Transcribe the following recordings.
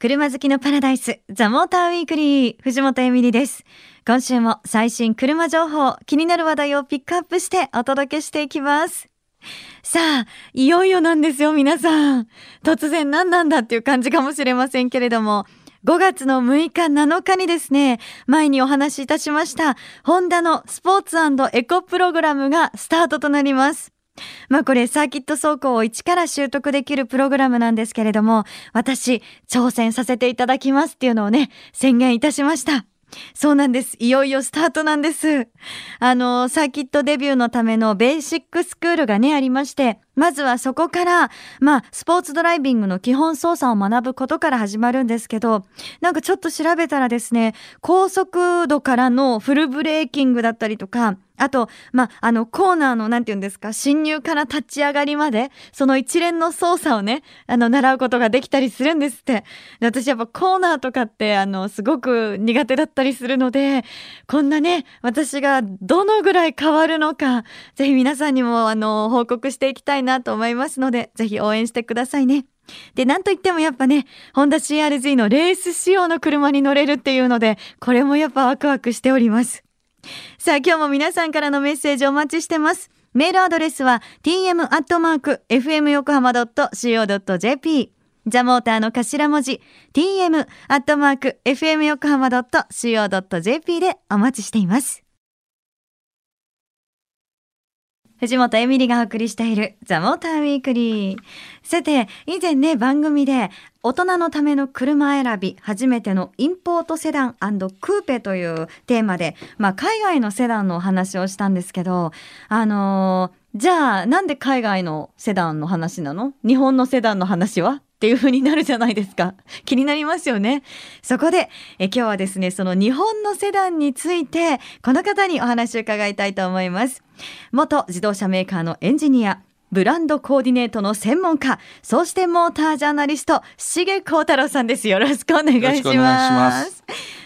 車好きのパラダイス、ザ・モーターウィークリー、藤本エミリです。今週も最新車情報、気になる話題をピックアップしてお届けしていきます。さあ、いよいよなんですよ、皆さん。突然何なんだっていう感じかもしれませんけれども、5月の6日7日にですね、前にお話しいたしました、ホンダのスポーツエコプログラムがスタートとなります。まあこれサーキット走行を一から習得できるプログラムなんですけれども、私挑戦させていただきますっていうのをね、宣言いたしました。そうなんです。いよいよスタートなんです。あの、サーキットデビューのためのベーシックスクールがね、ありまして、まずはそこから、まあ、スポーツドライビングの基本操作を学ぶことから始まるんですけど、なんかちょっと調べたらですね、高速度からのフルブレーキングだったりとか、あと、まあ、あの、コーナーの、なんて言うんですか、侵入から立ち上がりまで、その一連の操作をね、あの、習うことができたりするんですって。私やっぱコーナーとかって、あの、すごく苦手だったりするので、こんなね、私がどのぐらい変わるのか、ぜひ皆さんにも、あの、報告していきたいなと思いますので、ぜひ応援してくださいね。で、なんといってもやっぱね、ホンダ CRZ のレース仕様の車に乗れるっていうので、これもやっぱワクワクしております。さあ今日も皆さんからのメッセージお待ちしてます。メールアドレスは tm.fmyokohama.co.jp ザモーターの頭文字 tm.fmyokohama.co.jp でお待ちしています。藤本エミリがお送りしているザ・モーターウィークリー。さて、以前ね、番組で大人のための車選び、初めてのインポートセダンクーペというテーマで、まあ、海外のセダンのお話をしたんですけど、あのーじゃあ、なんで海外のセダンの話なの？日本のセダンの話は？っていう風になるじゃないですか。気になりますよね。そこで、え今日はですね、その日本のセダンについて、この方にお話を伺いたいと思います。元自動車メーカーのエンジニア、ブランドコーディネートの専門家、そしてモータージャーナリスト、重幸太郎さんです。よろしくお願いします。よろしくお願いします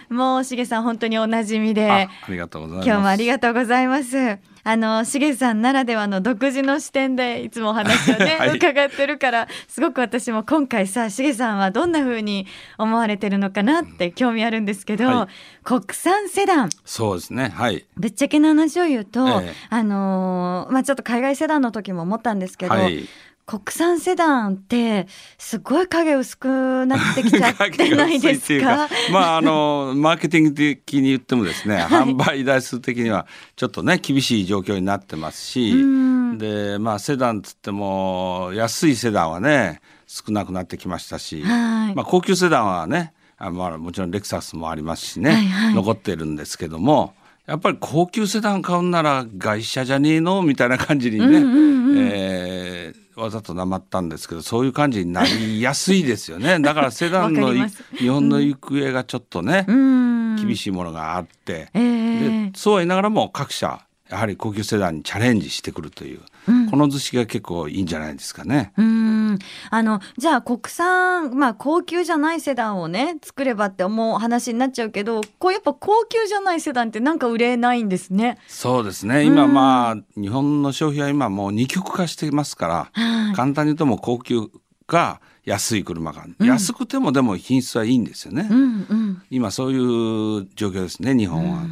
もう重さん本当におなじみで、あありがとうございます。今日もありがとうございます。あの、しげさんならではの独自の視点でいつもお話をね、はい伺ってるから、すごく私も今回さ、しげさんはどんな風に思われてるのかなって興味あるんですけど、はい国産セダン。そうですね。はい。ぶっちゃけな話を言うと、ええあのーまあちょっと海外セダンの時も思ったんですけど、はい。国産セダンってすごい影薄くなってきちゃってないですか？まああのマーケティング的に言ってもですね、販売台数的にはちょっとね厳しい状況になってますしうん、でまあセダンつっても安いセダンはね少なくなってきましたし、はい。まあ高級セダンはね、あまあもちろんレクサスもありますしね、はいはい。残ってるんですけども。やっぱり高級セダン買うなら外車じゃねえの？みたいな感じにね、うんうんうん。えーわざとなまったんですけどそういう感じになりやすいですよね。だからセダンわの日本の行方がちょっとね、うん。厳しいものがあって、ええ。でそうは言いながらも各社やはり高級セダンにチャレンジしてくるという、うんこの図式が結構いいんじゃないですかね。うんあのじゃあ国産まあ高級じゃないセダンをね作ればって思う話になっちゃうけどこうやっぱ高級じゃないセダンってなんか売れないんですね。そうですね今まあ日本の消費は今もう二極化していますから、はい簡単に言うともう高級か安い車が、うん安くてもでも品質はいいんですよね。うんうん今そういう状況ですね日本は。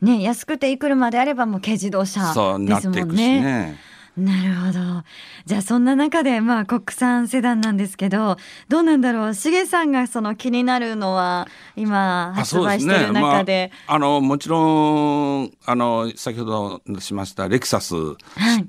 ね安くていい車であればもう軽自動車そうなですっていくしもんね。ね。なるほど。じゃあそんな中でまあ国産セダンなんですけどどうなんだろうしげさんがその気になるのは今あ発売してる中で。まあ、あのもちろんあの先ほどしましたレクサス、い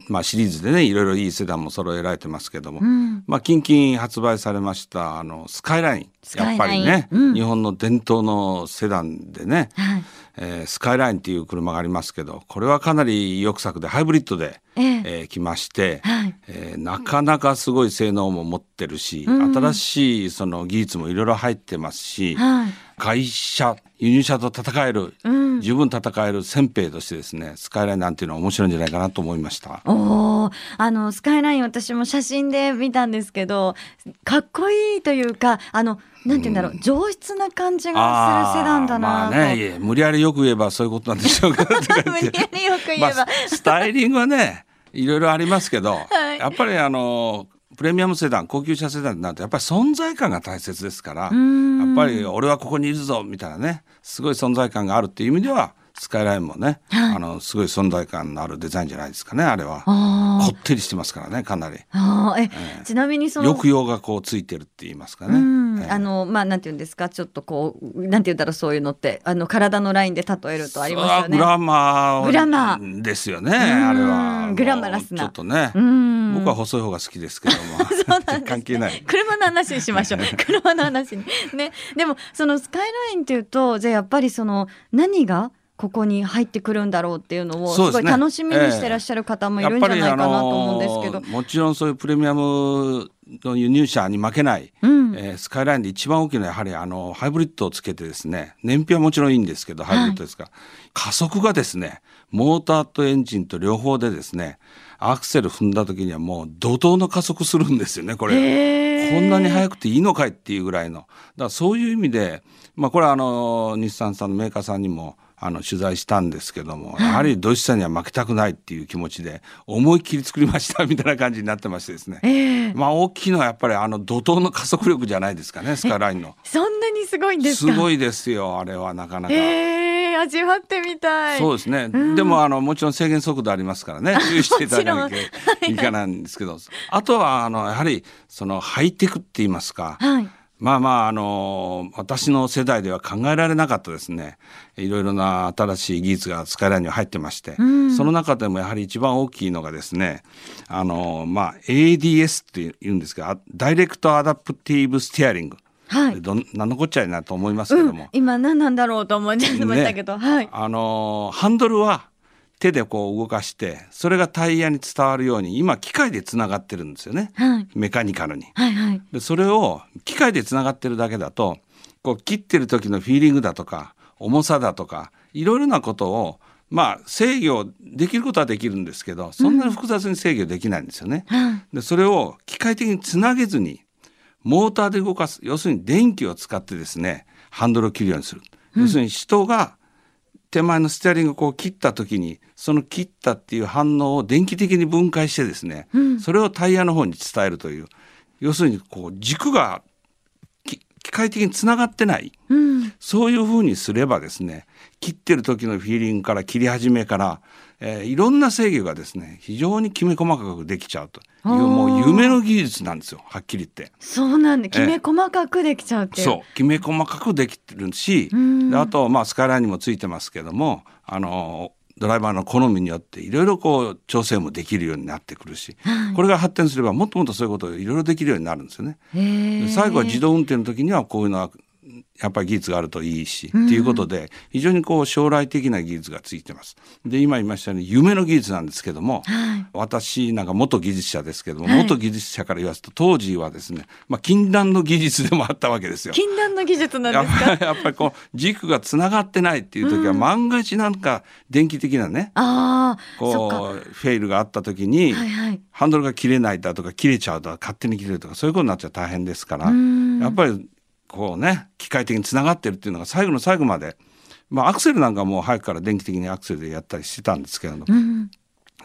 まあ、シリーズでねいろいろいいセダンも揃えられてますけども、うんまあ、近々発売されましたあのスカイラインスカイラインやっぱりね、うん日本の伝統のセダンでね、はいえースカイラインっていう車がありますけどこれはかなり意欲作でハイブリッドで、ええ。えー来まして、はい。えーなかなかすごい性能も持ってるし、うん。新しいその技術もいろいろ入ってますし、はい。外車輸入車と戦える、うん。十分戦える先兵としてですねスカイラインなんていうのは面白いんじゃないかなと思いました。おー。あのスカイライン私も写真で見たんですけどかっこいいというかあのなんて言うんだろう、上質な感じがするセダンだなまあと、ね無理やりよく言えばそういうことなんでしょうけど 無理やりよく言えば、まあ、スタイリングはねいろいろありますけど、はい。やっぱりあのプレミアムセダン高級車セダンになるとやっぱり存在感が大切ですからやん。っぱり俺はここにいるぞみたいなねすごい存在感があるっていう意味ではスカイラインもね、あのすごい存在感のあるデザインじゃないですかねあれは。あこってりしてますからねかなり。あー。え、ちなみにその抑揚がこうついてるって言いますかね、うん。ええ。あのまあなんて言うんですかちょっとこうなんて言うんだろうそういうのってあの体のラインで例えるとありますよね。グラマーグラマー。ですよねあれは。うん。グラマラスな。ちょっとね。うん。僕は細い方が好きですけども。そうなんですね。関係ない。車の話にしましょう。車の話にね。でもそのスカイラインっていうとじゃあやっぱりその何がここに入ってくるんだろうっていうのをすごい楽しみにしてらっしゃる方もいるんじゃないかなと思うんですけど、やっぱりあのもちろんそういうプレミアムの輸入車に負けない、うん。えースカイラインで一番大きいのはやはりあのハイブリッドをつけてですね燃費はもちろんいいんですけどハイブリッドですか。ら、加速がですねモーターとエンジンと両方でですねアクセル踏んだ時にはもう怒涛の加速するんですよねこれ。こんなに速くていいのかいっていうぐらいの。だからそういう意味で、まあ、これはあの日産さんのメーカーさんにもあの取材したんですけども、やはりドイツ車には負けたくないっていう気持ちで思いっきり作りましたみたいな感じになってましてですね、ええ。まあ大きいのはやっぱりあの怒涛の加速力じゃないですかねスカイラインの。そんなにすごいんですか？すごいですよあれはなかなか。ええ味わってみたい。そうですね、でもあのもちろん制限速度ありますからね。注意していただかない。けないんですけど。あとはあのやはりそのハイテクって言いますか、はい。まあまああの私の世代では考えられなかったですね。いろいろな新しい技術がスカイラインには入ってまして、ん。その中でもやはり一番大きいのがですねあのまあ ADS って言うんですがダイレクトアダプティブステアリング、はい。どん何のこっちゃいなと思いますけども、うん、今何なんだろうと思っちゃいましたけど、はい。あのハンドルは手でこう動かしてそれがタイヤに伝わるように今機械でつながってるんですよね。はい。メカニカルに。はいはい。でそれを機械でつながってるだけだとこう切ってる時のフィーリングだとか重さだとかいろいろなことをまあ制御できることはできるんですけどそんなに複雑に制御できないんですよね。はい。でそれを機械的につなげずにモーターで動かす。要するに電気を使ってですねハンドルを切るようにする。要するに人が手前のステアリングをこう切った時にその切ったっていう反応を電気的に分解してですね、それをタイヤの方に伝えるという。要するにこう軸がき機械的につながってない。うん。そういうふうにすればですね切ってる時のフィーリングから切り始めから、えーいろんな制御がですね非常にきめ細かくできちゃうと。いうもう夢の技術なんですよはっきり言って。そうなんできめ細かくできちゃうっていう、そう。きめ細かくできてるしあとまあスカイラインにもついてますけどもあのドライバーの好みによっていろいろこう調整もできるようになってくるし、これが発展すればもっともっとそういうことをいろいろできるようになるんですよね。最後は自動運転の時にはこういうのはやっぱり技術があるといいし、っていうことで非常にこう将来的な技術がついてます。で今言いましたように夢の技術なんですけども、はい。私なんか元技術者ですけども、はい。元技術者から言わすと当時はですね、まあ、禁断の技術でもあったわけですよ。禁断の技術なんですか？やっぱりこう軸がつながってないっていう時は、万が一なんか電気的なねあこうフェイルがあった時に、はいはい。ハンドルが切れないだとか切れちゃうとか勝手に切れるとかそういうことになっちゃ大変ですから。ん。やっぱりこうね機械的につながってるっていうのが最後の最後まで、まあ、アクセルなんかもう早くから電気的にアクセルでやったりしてたんですけれども、うん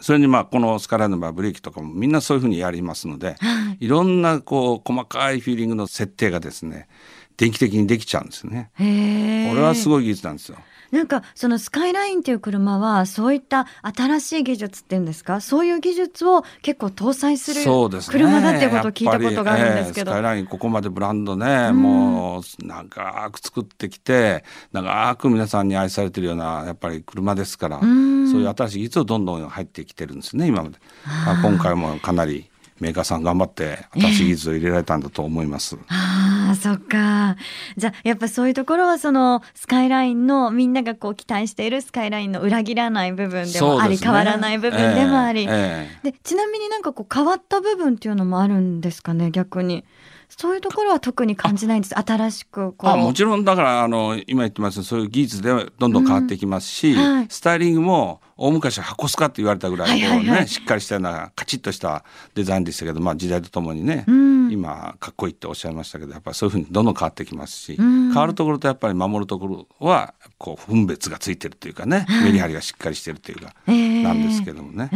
それにまあこのスカイラインの場合ブレーキとかもみんなそういうふうにやりますので、はい。いろんなこう細かいフィーリングの設定がですね電気的にできちゃうんですよね。これはすごい技術なんですよ。なんかそのスカイラインっていう車はそういった新しい技術っていうんですか？そういう技術を結構搭載する。車だっていうことを聞いたことがあるんですけど、やっぱりええスカイラインここまでブランドね、もう長く作ってきて長く皆さんに愛されてるようなやっぱり車ですから、ん。そういう新しい技術をどんどん入ってきてるんですね今まで。あ今回もかなりメーカーさん頑張って新しい技術を入れられたんだと思います。ああそっか。じゃあやっぱそういうところはそのスカイラインのみんながこう期待しているスカイラインの裏切らない部分でもあり、ね。変わらない部分でもあり、ええええ。でちなみになんかこう変わった部分っていうのもあるんですかね逆に。そういうところは特に感じないんです。新しくこう。あもちろんだからあの今言ってますそういう技術でどんどん変わっていきますし、うん。はい。スタイリングも大昔は箱スカって言われたぐらいこう、ねしっかりしたようなカチッとしたデザインでしたけど、まあ、時代とともにね、うん今かっこいいっておっしゃいましたけどやっぱりそういうふうにどんどん変わってきますし、ん変わるところとやっぱり守るところはこう分別がついてるというかね、メリハリがしっかりしてるというか、ええなんですけどもね。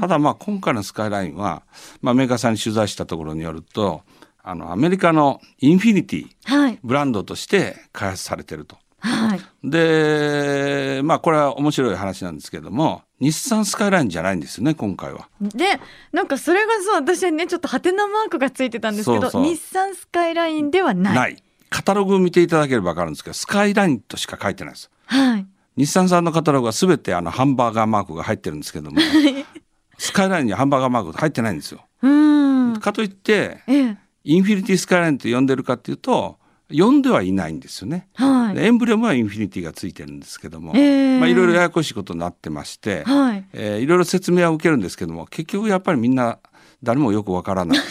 ただまあ今回のスカイラインは、まあ、メーカーさんに取材したところによるとあのアメリカのインフィニティはい。ブランドとして開発されてると。はい。でまあこれは面白い話なんですけども日産スカイラインじゃないんですよね今回は。で、なんかそれがそう、私はね、ちょっとハテナマークがついてたんですけど、日産スカイラインではない。ないカタログを見ていただければ分かるんですけどスカイラインとしか書いてないです。はい。日産さんのカタログは全てあのハンバーガーマークが入ってるんですけども スカイラインにはハンバーガーマーク入ってないんですよ。うーん。かといってええ。インフィニティスカイラインって呼んでるかっていうと呼んではいないんですよね。はい。でエンブレムはインフィニティがついてるんですけども、ええまあいろいろややこしいことになってまして、はい。えーいろいろ説明は受けるんですけども結局やっぱりみんな誰もよくわからない。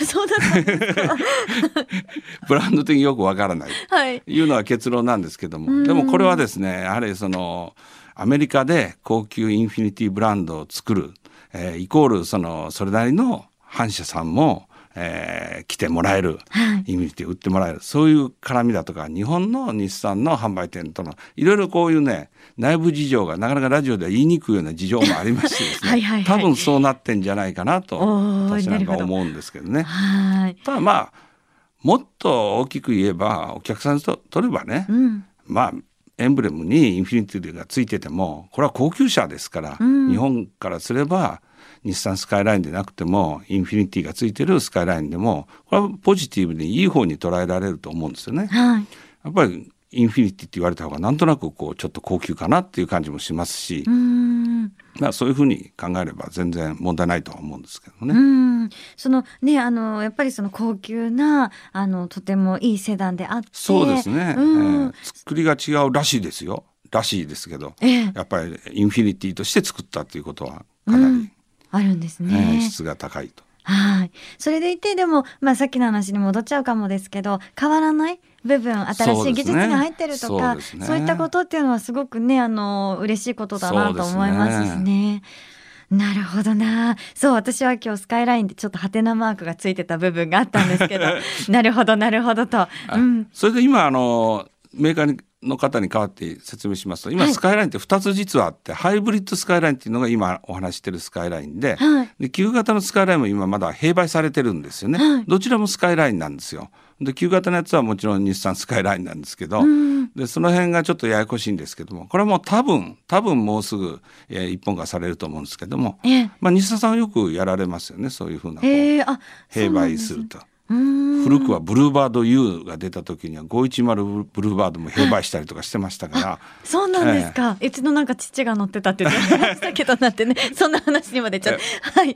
ブランド的によくわからないはい。いうのは結論なんですけどうんもでもこれはですねやはりそのアメリカで高級インフィニティブランドを作る、えーイコールそのそれなりの反社さんも、えー来てもらえる、はい。インフィニティ売ってもらえるそういう絡みだとか日本の日産の販売店とのいろいろこういうね内部事情がなかなかラジオでは言いにくいような事情もありましてですねはいはいはい多分そうなってんじゃないかなと私なんか思うんですけどね。はい。ただまあもっと大きく言えばお客さんと取ればね、うん。まあエンブレムにインフィニティがついててもこれは高級車ですから、うん日本からすれば日産スカイラインでなくてもインフィニティがついてるスカイラインでもこれはポジティブにいい方に捉えられると思うんですよね。はい。やっぱりインフィニティって言われた方がなんとなくこうちょっと高級かなっていう感じもしますし。まあそういうふうに考えれば全然問題ないとは思うんですけどうね。ん。そのね、あの、やっぱりその高級な、あの、とてもいいセダンであって。そうですね、うんえー作りが違うらしいですよらしいですけどええやっぱりインフィニティとして作ったっていうことはかなり、うんあるんですえーね。質が高いと。はい。それでいて、でも、まあさっきの話に戻っちゃうかもですけど、変わらない部分、新しい技術が入ってるとか、そうね。そういったことっていうのはすごくね、あの、嬉しいことだなと思いますしね。なるほどな。そう、私は今日スカイラインでちょっとハテナマークがついてた部分があったんですけど、なるほど、なるほどと。あうん。それで今あのメーカーの方に代わって説明しますと今はい。スカイラインって2つ実はあって、ハイブリッドスカイラインっていうのが今お話ししてるスカイラインで,、はい。で旧型のスカイラインも今まだ併売されてるんですよね、はい。どちらもスカイラインなんですよで旧型のやつはもちろん日産スカイラインなんですけど、うんでその辺がちょっとややこしいんですけどもこれはもう多分多分もうすぐ、えー一本化されると思うんですけども、ええ。まあ、日産さんはよくやられますよねそういうふうなこうえ併売すると。古くはブルーバード U が出た時には510ブルーバードも併売したりとかしてましたから、そうなんですか。うちのなんか父が乗ってたって言ってましたけどなってね、そんな話にまでちゃって。はい。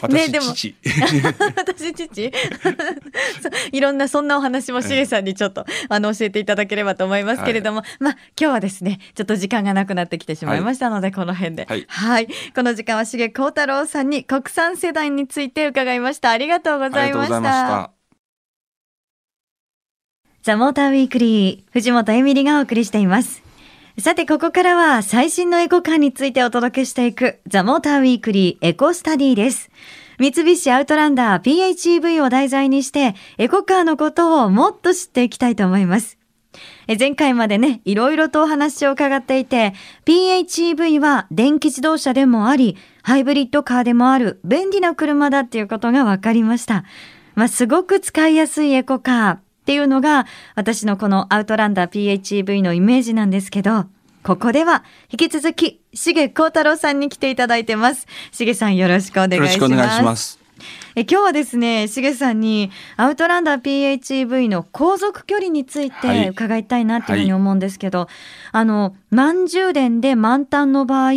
私、でも。父。私父？いろんなそんなお話もしげさんにちょっとあの教えていただければと思いますけれども、まあ今日はですねちょっと時間がなくなってきてしまいましたので、この辺で。ははい。い、この時間はしげ幸太郎さんに国産世代について伺いました。ありがとうございました。ザ・モーターウィークリー、藤本エミリがお送りしています。さて、ここからは最新のエコカーについてお届けしていくザ・モーターウィークリーエコスタディです。三菱アウトランダー PHEV を題材にして、エコカーのことをもっと知っていきたいと思います。前回までね、いろいろとお話を伺っていて、PHEV は電気自動車でもあり、ハイブリッドカーでもある便利な車だっていうことが分かりました。まあ、すごく使いやすいエコカーっていうのが、私のこのアウトランダー PHEV のイメージなんですけど、ここでは引き続き、重幸太郎さんに来ていただいてます。重さんよろしくお願いします。よろしくお願いします。え今日はですね、しげさんにアウトランダー PHEV の航続距離についはいて伺いたいなっていうふうに思うんですけど、あの、満充電で満タンの場合、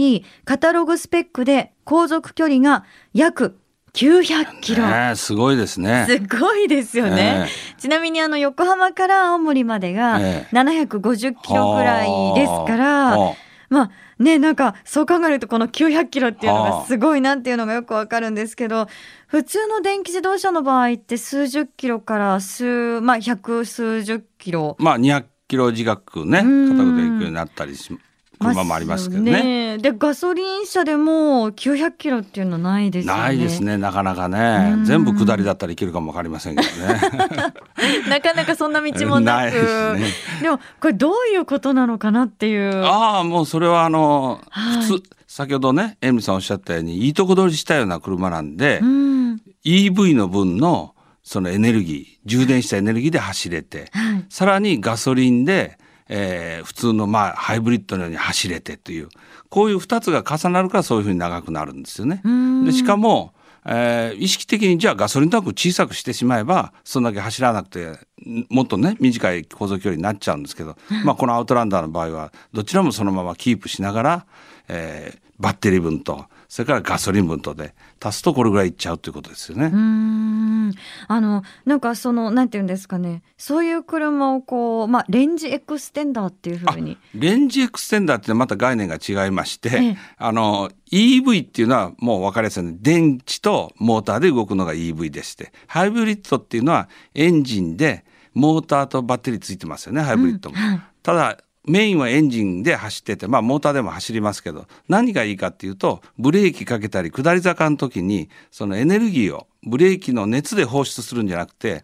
カタログスペックで航続距離が約900キロ。ねえすごいですね。すごいですよね。えちなみにあの横浜から青森までがええ750キロぐらいですから、はまあねなんかそう考えるとこの900キロっていうのはあがすごいなっていうのがよくわかるんですけど普通の電気自動車の場合って数十キロから数まあ百数十キロあまあ200キロ近くね、うん片くで行くようになったりし、車もありますけどね。よでガソリン車でも900キロっていうのはないですよね。ないですね、なかなかうねん。全部下りだったらいけるかもわかりませんけどね。なかなかそんな道もなくですねでもこれどういうことなのかなっていう。ああ、もうそれはあの、はい普通、先ほどねエミさんおっしゃったようにいいとこ取りしたような車なんで、うん EV の分のそのエネルギー充電したエネルギーで走れて、はいさらにガソリンで、えー普通のまあハイブリッドのように走れてというこういう2つが重なるからそういうふうに長くなるんですよね。んでしかも、えー意識的にじゃあガソリンタンク小さくしてしまえばそんだけ走らなくてんもっとね短い航続距離になっちゃうんですけど、まあ、このアウトランダーの場合はどちらもそのままキープしながら、えーバッテリー分とそれからガソリン分とで足すとこれぐらいいっちゃうということですよね。うーん。あのなんかそのなんていうんですかね。そういう車をこうまあレンジエクステンダーっていうふうに。レンジエクステンダーってまた概念が違いまして、ええ。あの EV っていうのはもう分かりやすいように電池とモーターで動くのが EV でしてハイブリッドっていうのはエンジンでモーターとバッテリーついてますよねハイブリッドも。うんはい。ただメインはエンジンで走ってて、まあモーターでも走りますけど、何がいいかっていうと、ブレーキかけたり下り坂の時に、そのエネルギーをブレーキの熱で放出するんじゃなくて、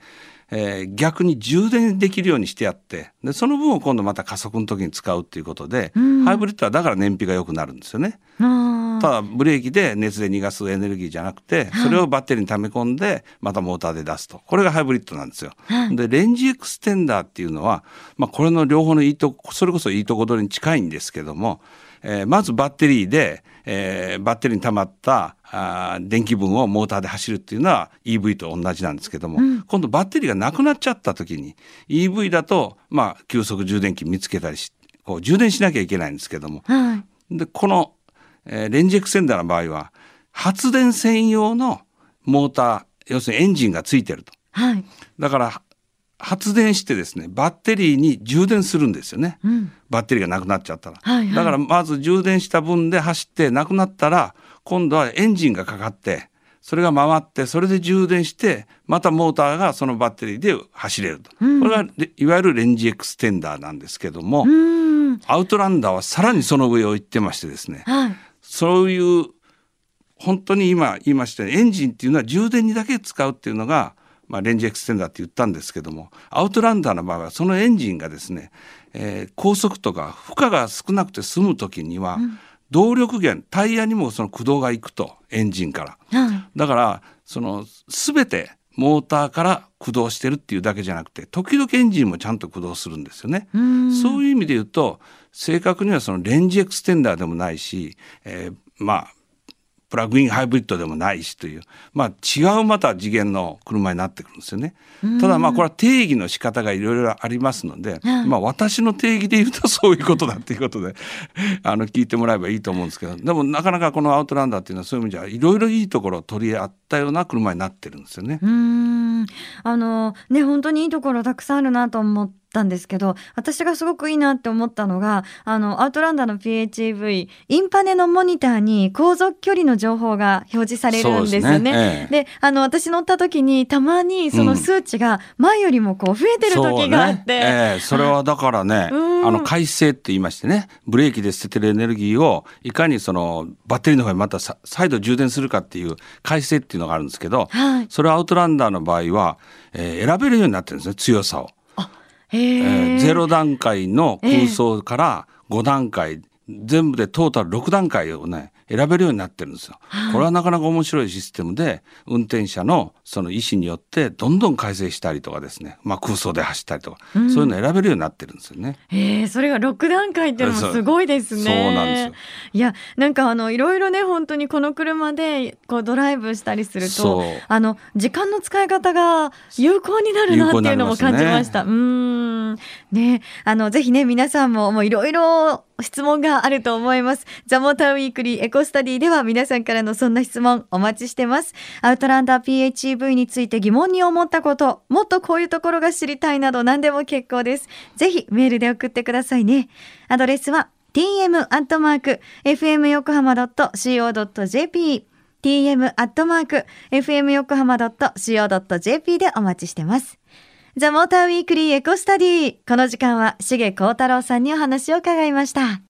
えー逆に充電できるようにしてやって、で、その分を今度また加速の時に使うっていうことで、うんハイブリッドはだから燃費が良くなるんですよね。ただブレーキで熱で逃がすエネルギーじゃなくて、それをバッテリーに溜め込んで、またモーターで出すと。これがハイブリッドなんですよ。はいで、レンジエクステンダーっていうのは、まあ、これの両方のいいとこ、それこそいいとこ取りに近いんですけども、えーまずバッテリーで、えーバッテリーに溜まったあー電気分をモーターで走るっていうのは EV と同じなんですけども、今度バッテリーがなくなっちゃった時に EV だと、まあ、急速充電器見つけたりし、こう充電しなきゃいけないんですけども、はい。で、この、えーレンジエクセンダーの場合は、発電専用のモーター、要するにエンジンがついてると。はい。だから、発電してですね、バッテリーに充電するんですよね。うんバッテリーがなくなっちゃったら。はいはいだから、まず充電した分で走ってなくなったら、今度はエンジンがかかって、それが回って、それで充電して、またモーターがそのバッテリーで走れると。これがレ、いわゆるレンジエクステンダーなんですけども、うーんアウトランダーはさらにその上を行ってましてですね、はいそういう本当に今言いましたようにエンジンっていうのは充電にだけ使うっていうのが、まあ、レンジエクステンダーって言ったんですけどもアウトランダーの場合はそのエンジンがですね、えー高速とか負荷が少なくて済む時には、動力源タイヤにもその駆動がいくとエンジンから。はいだからその全てモーターから駆動してるっていうだけじゃなくて時々エンジンもちゃんと駆動するんですよね。うそういう意味で言うと正確にはそのレンジエクステンダーでもないし、えーまあプラグインハイブリッドでもないしという、まあ、違うまた次元の車になってくるんですよね。ただまあこれは定義の仕方がいろいろありますので、はいまあ私の定義で言うと そういうことだっていうことであの聞いてもらえばいいと思うんですけどでもなかなかこのアウトランダーっていうのはそういう意味じゃいろいろいいところを取り合ったような車になってるんですよね。うーんあのね本当にいいところたくさんあるなと思ったんですけど私がすごくいいなって思ったのがあのアウトランダーの PHEV インパネのモニターに航続距離の情報が表示されるんですよね。ですね。ええ。であの私乗った時にたまにその数値が前よりもこう増えてる時があって、そうね。ええ。それはだからね、うん。あの改正って言いましてねブレーキで捨ててるエネルギーをいかにそのバッテリーの方にまたさ再度充電するかっていう改正っていうのがあるんですけど、はい。それはアウトランダーの場合は、えー選べるようになってるんですね強さを。へえーーゼロ段階の空想から5段階、全部でトータル6段階をね選べるようになってるんですよ。これはなかなか面白いシステムで運転者のその意思によってどんどん改正したりとかですね、まあ、空想で走ったりとか、そういうの選べるようになってるんですよね。へえそれが6段階っていうのもすごいですね。そうなんですよ。いやなんかあのいろいろね本当にこの車でこうドライブしたりするとあの時間の使い方が有効になるなっていうのも感じました。うーん。ねあのぜひね皆さんももういろいろ質問があると思います。ザモーターウィークリーエコスタディでは皆さんからのそんな質問お待ちしてます。アウトランダー PHEV について疑問に思ったこと、もっとこういうところが知りたいなど何でも結構です。ぜひメールで送ってくださいね。アドレスは tm.fmyokohama.co.jp tm.fmyokohama.co.jp でお待ちしてます。ザ・モーターウィークリーエコスタディ。この時間は、重幸太郎さんにお話を伺いました。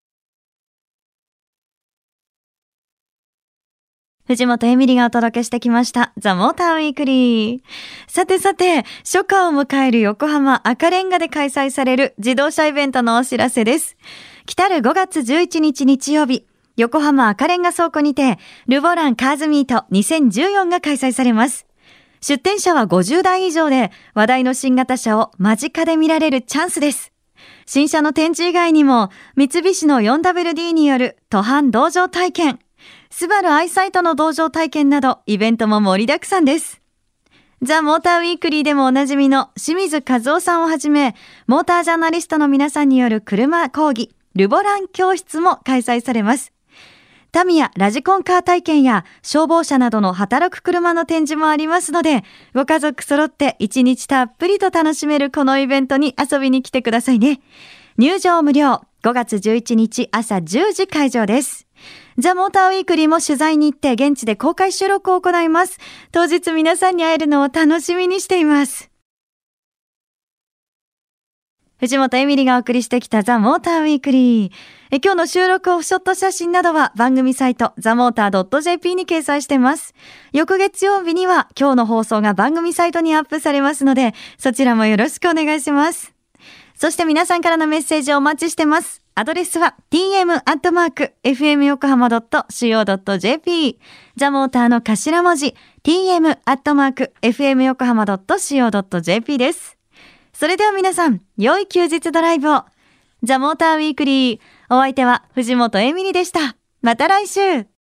藤本エミリがお届けしてきました。ザ・モーターウィークリー。さてさて、初夏を迎える横浜赤レンガで開催される自動車イベントのお知らせです。来る5月11日日曜日、横浜赤レンガ倉庫にて、ルボランカーズミート2014が開催されます。出展者は50台以上で、話題の新型車を間近で見られるチャンスです。新車の展示以外にも、三菱の 4WD による途半道場体験、スバルアイサイトの道場体験など、イベントも盛りだくさんです。ザ・モーターウィークリーでもおなじみの清水和夫さんをはじめ、モータージャーナリストの皆さんによる車講義、ルボラン教室も開催されます。タミヤラジコンカー体験や消防車などの働く車の展示もありますので、ご家族揃って一日たっぷりと楽しめるこのイベントに遊びに来てくださいね。入場無料、5月11日朝10時会場です。ザ・モーターウィークリーも取材に行って現地で公開収録を行います。当日皆さんに会えるのを楽しみにしています。藤本エミリがお送りしてきたザ・モーターウィークリー。え今日の収録オフショット写真などは番組サイトザ・モーター .jp に掲載してます。翌月曜日には今日の放送が番組サイトにアップされますので、そちらもよろしくお願いします。そして皆さんからのメッセージをお待ちしてます。アドレスは tm.fmyokohama.co.jp ザモーターの頭文字 tm.fmyokohama.co.jp です。それでは皆さん、良い休日ドライブを。ザモーターウィークリー。お相手は藤本エミリでした。また来週